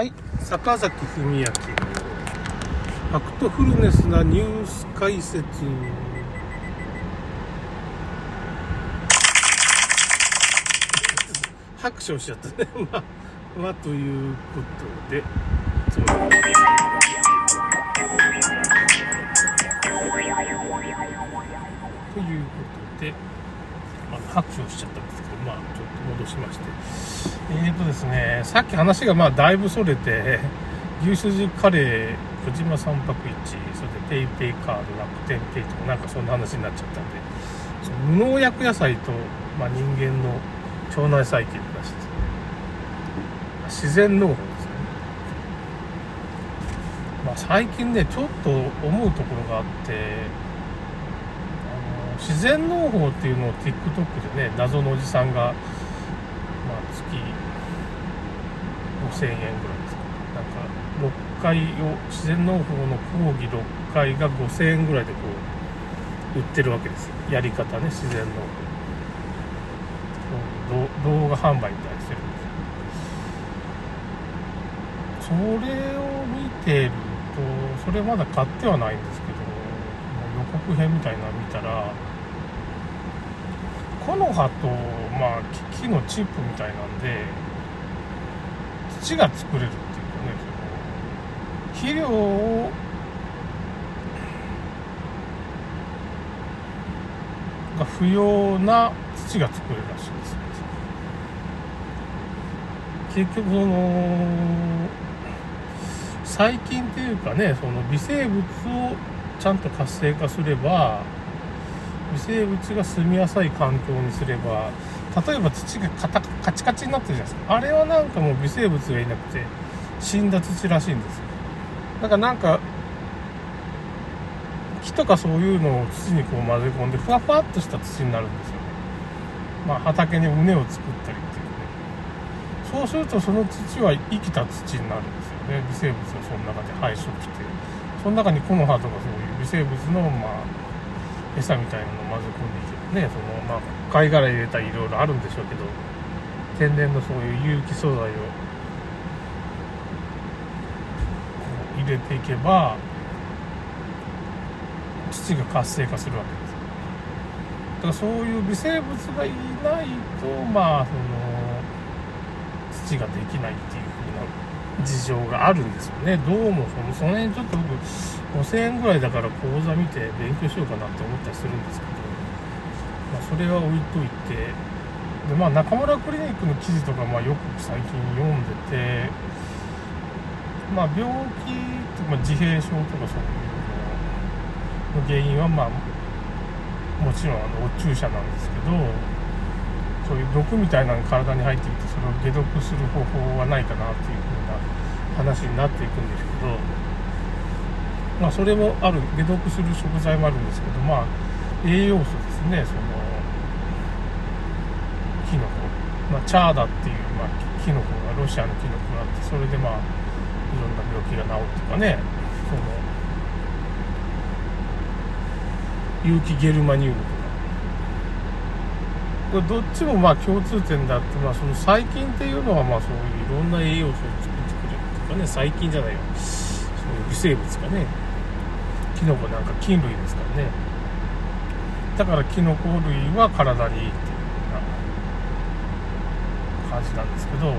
はい。坂崎文明。ファクトフルネスなニュース解説。拍手をしちゃったね。まあ、まあ、ということで。そう。ということで、あ拍手をしちゃったんですけど、まあ、ちょっと戻しまして、えーとですね、さっき話がまあだいぶそれて、牛すじカレー、小島三泊市、それで PayPay カード、楽天ペイとか、なんかそんな話になっちゃったんで、その無農薬野菜と、まあ、人間の腸内細菌の話ですね。自然農法ですね。まあ、最近ね、ちょっと思うところがあって、自然農法っていうのを TikTok でね謎のおじさんが、まあ、月5000円ぐらいですか。なんか6回を自然農法の講義6回が5000円ぐらいでこう売ってるわけですよ。やり方ね自然農法。動画販売みたいにしてるんですそれを見てるとそれまだ買ってはないんですけど予告編みたいなの見たら木の葉と、まあ、木のチップみたいなんで土が作れるっていうかね肥料をが不要な土が作れるらしいですよ。結局その細菌っていうかねその微生物をちゃんと活性化すれば微生物が住みやすい環境にすれば例えば土がカタカチカチになってるじゃないですか。あれはなんかもう微生物がいなくて死んだ土らしいんですよ。だからなんか木とかそういうのを土にこう混ぜ込んでふわふわっとした土になるんですよね。まあ畑に畝を作ったりっていうね。そうするとその土は生きた土になるんですよね。微生物がその中で繁殖して。その中に木の葉とかそういう微生物のまあ餌みたいなのを混ぜ込んでいけばねそのまあ貝殻入れたりいろいろあるんでしょうけど天然のそういう有機素材を入れていけば土が活性化するわけです。だからそういう微生物がいないとまあその土ができないっていう事情があるんですよね。どうもそのその辺ちょっと僕5000円ぐらいだから講座見て勉強しようかなって思ったりするんですけど、まあ、それは置いといてで、まあ、中村クリニックの記事とか、まあ、よく最近読んでて、まあ、病気とか、自閉症とかそういうのの原因は、まあ、もちろんあのお注射なんですけどそういう毒みたいなのが体に入ってきてそれを解毒する方法はないかなっていう風な話になっていくんですけど。まあ、それもある解毒する食材もあるんですけどまあ栄養素ですねそのキノコ、まあ、チャーダっていう、まあ、キノコがロシアのキノコがあってそれでまあいろんな病気が治るとかねその有機ゲルマニウムとかこれどっちもまあ共通点であって、まあ、その細菌っていうのはまあそういういろんな栄養素を作ってくかね細菌じゃないよ。そういう微生物がね。キノコなんか菌類ですからね。だからキノコ類は体にいいっていうような感じなんですけどひ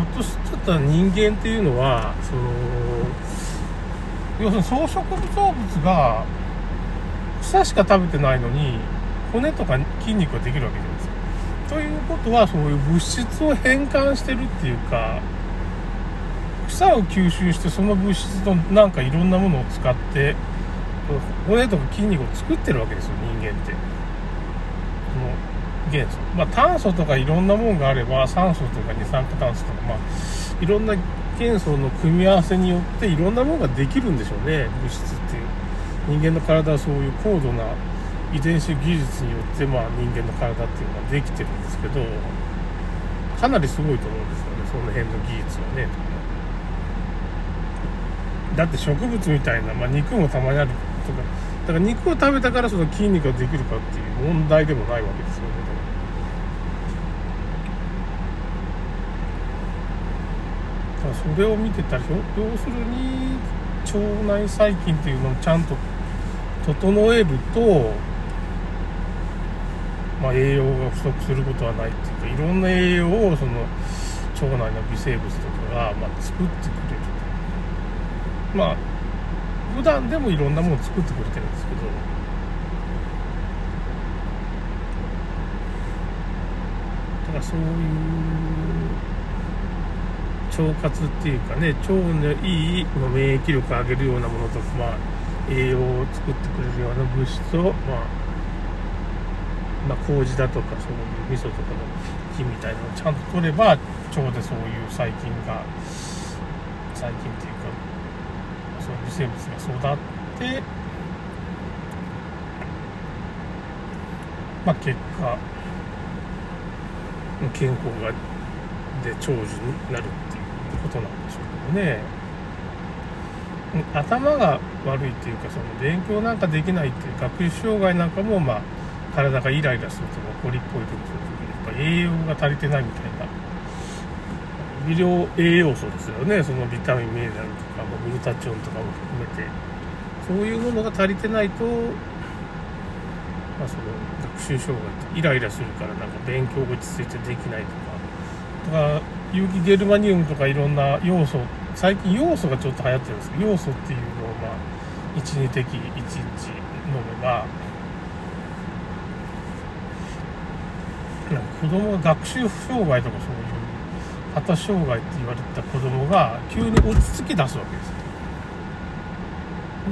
ょっとしたら人間っていうのはその要するに草食動物が草しか食べてないのに骨とか筋肉ができるわけじゃないですか。ということはそういう物質を変換してるっていうか草を吸収してその物質のなんかいろんなものを使って骨とか筋肉を作ってるわけですよ人間って。その元素。まあ炭素とかいろんなものがあれば酸素とか二酸化炭素とかまあいろんな元素の組み合わせによっていろんなものができるんでしょうね物質っていう。人間の体はそういう高度な遺伝子技術によってまあ人間の体っていうのはできてるんですけどかなりすごいと思うんですよねその辺の技術はね。だって植物みたいな、まあ、肉もたまにあるとかだから肉を食べたからその筋肉ができるかっていう問題でもないわけですよねだからそれを見てたら要するに腸内細菌っていうのをちゃんと整えると、まあ、栄養が不足することはないっていうかいろんな栄養をその腸内の微生物とかが、まあ、作ってくれる。まあ普段でもいろんなものを作ってくれてるんですけど。だからそういう腸活っていうかね腸のいい免疫力を上げるようなものとか、まあ、栄養を作ってくれるような物質を、まあ、まあ、麹だとかそういう味噌とかの菌みたいなのをちゃんと取れば腸でそういう細菌が細菌っていうかそう微生物が育ってまあ結果健康がで長寿になるっていうことなんでしょうけどね。頭が悪いっていうかその勉強なんかできないっていう学習障害なんかもまあ体がイライラするとか怒りっぽい時とかやっぱ栄養が足りてないみたいな。微量栄養素ですよね。そのビタミンミネラルとかグルタチオンとかも含めてそういうものが足りてないと、まあ、その学習障害ってイライラするからなんか勉強が落ち着いてできないとかとか有機ゲルマニウムとかいろんな要素最近要素がちょっと流行ってるんですけど要素っていうのをまあ12滴1日飲めばなんか子供が学習障害とかそういう発達障害って言われた子供が急に落ち着き出すわけですよ。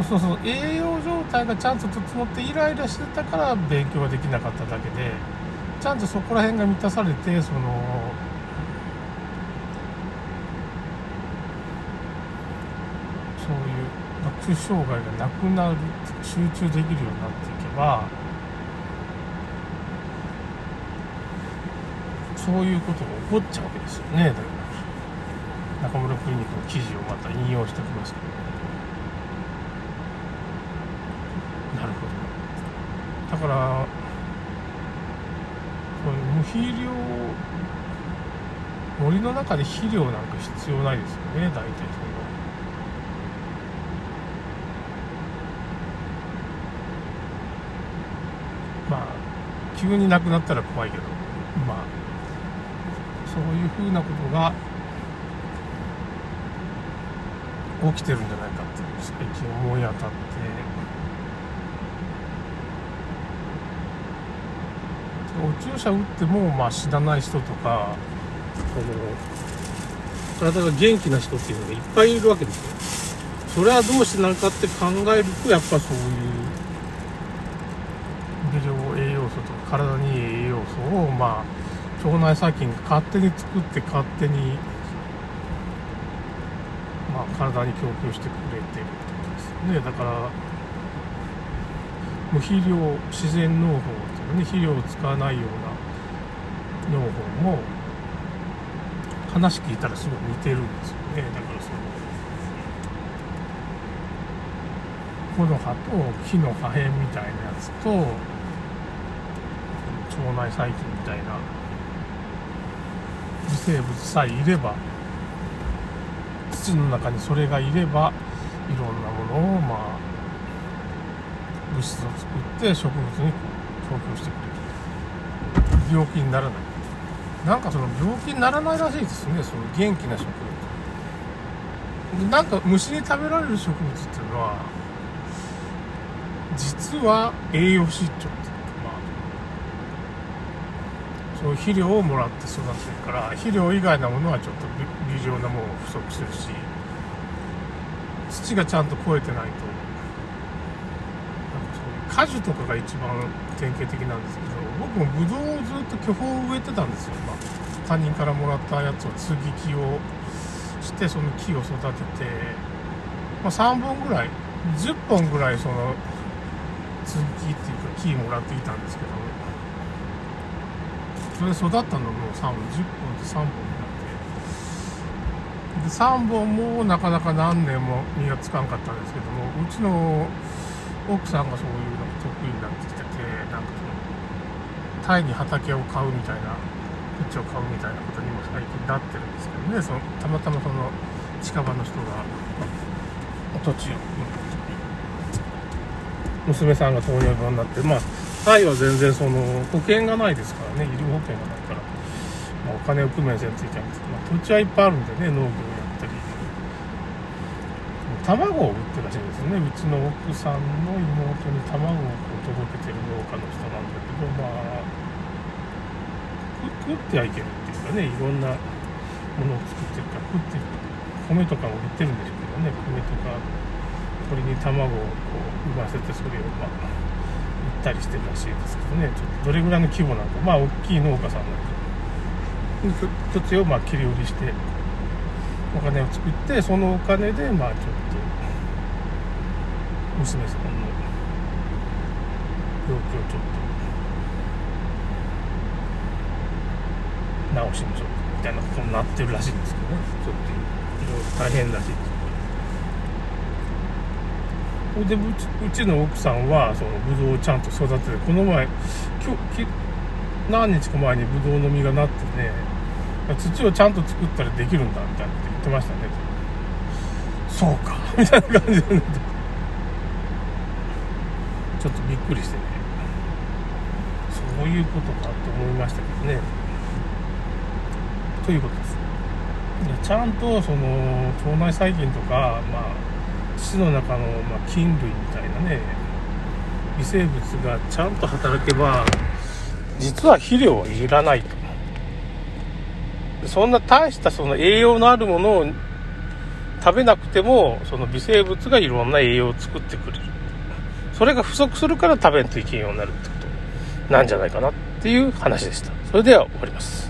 そうそう栄養状態がちゃんと整ってイライラしてたから勉強ができなかっただけでちゃんとそこら辺が満たされてそのそういう学習障害がなくなる集中できるようになっていけばそういうことが起こっちゃうわけですよね。だから中村クリニックの記事をまた引用しておきますけど。なるほど。だからこの無肥料森の中で肥料なんか必要ないですよね大体その。まあ急になくなったら怖いけど。まあそういうふうなことが起きてるんじゃないかっていう最近思い当たって。お注射打っても、まあ、死なない人とかその体が元気な人っていうのがいっぱいいるわけですよ。それはどうしてなのかって考えるとやっぱそういう微量栄養素とか体にいい栄養素をまあ腸内細菌が勝手に作って勝手に、まあ、体に供給してくれてるってことですよねだから無肥料自然農法っていうね肥料を使わないような農法も話聞いたらすごい似てるんですよねだからその木の葉と木の破片みたいなやつと腸内細菌みたいな微生物さえいれば土の中にそれがいればいろんなものをまあ物質を作って植物に供給してくれる。病気にならない。なんかその病気にならないらしいですね。その元気な植物。なんか虫に食べられる植物っていうのは実は栄養失調。そう肥料をもらって育てるから肥料以外のものはちょっと微量なもの不足してるし土がちゃんと肥えてないとなんかそういう果樹とかが一番典型的なんですけど僕もブドウをずっと巨峰を植えてたんですよ、まあ、他人からもらったやつを接ぎ木をしてその木を育てて、まあ、3本ぐらい10本ぐらいその接ぎ木っていうか木もらっていたんですけどそれ育ったのもう3本10本で3本になって。で3本もなかなか何年も実がつかんかったんですけどもうちの奥さんがそういうのが得意になってきててなんかそのタイに畑を買うみたいな土地を買うみたいなことにも最近なってるんですけどね。そのたまたまその近場の人が土地を娘さんが糖尿病になってまあタイは全然その保険がないですからね医療保険がないから、まあ、お金を工面せんといけないんですけど、まあ、土地はいっぱいあるんでね農業やったり。卵を売ってるらしいんですよね。うちの奥さんの妹に卵を届けてる農家の人なんだけどまあ食ってはいけるっていうかねいろんなものを作ってるから食って米とかも売ってるんでしょうけどね米とか鳥に卵をこう産ませてそれをまあたりしてるらしいですけどね。ちょっとどれぐらいの規模なのか。まあ大きい農家さんなんで。土地をまあ切り売りしてお金を作ってそのお金でまあちょっと娘さんの病気をちょっと直しましょうみたいなことになってるらしいんですけどね。ちょっといろいろ大変らしいです。でうちうちの奥さんはそのブドウをちゃんと育ててこの前今日何日か前にブドウの実がなってね土をちゃんと作ったらできるんだみたいなこと言ってましたね。そうか。みたいな感じで、ね、ちょっとびっくりしてね。そういうことかと思いましたけどね。ということです。ちゃんとその腸内細菌とかまあ土の中の、まあ、菌類みたいなね微生物がちゃんと働けば実は肥料はいらないと。そんな大したその栄養のあるものを食べなくてもその微生物がいろんな栄養を作ってくれる。それが不足するから食べんといけんようになるってことなんじゃないかなっていう話でした。それでは終わります。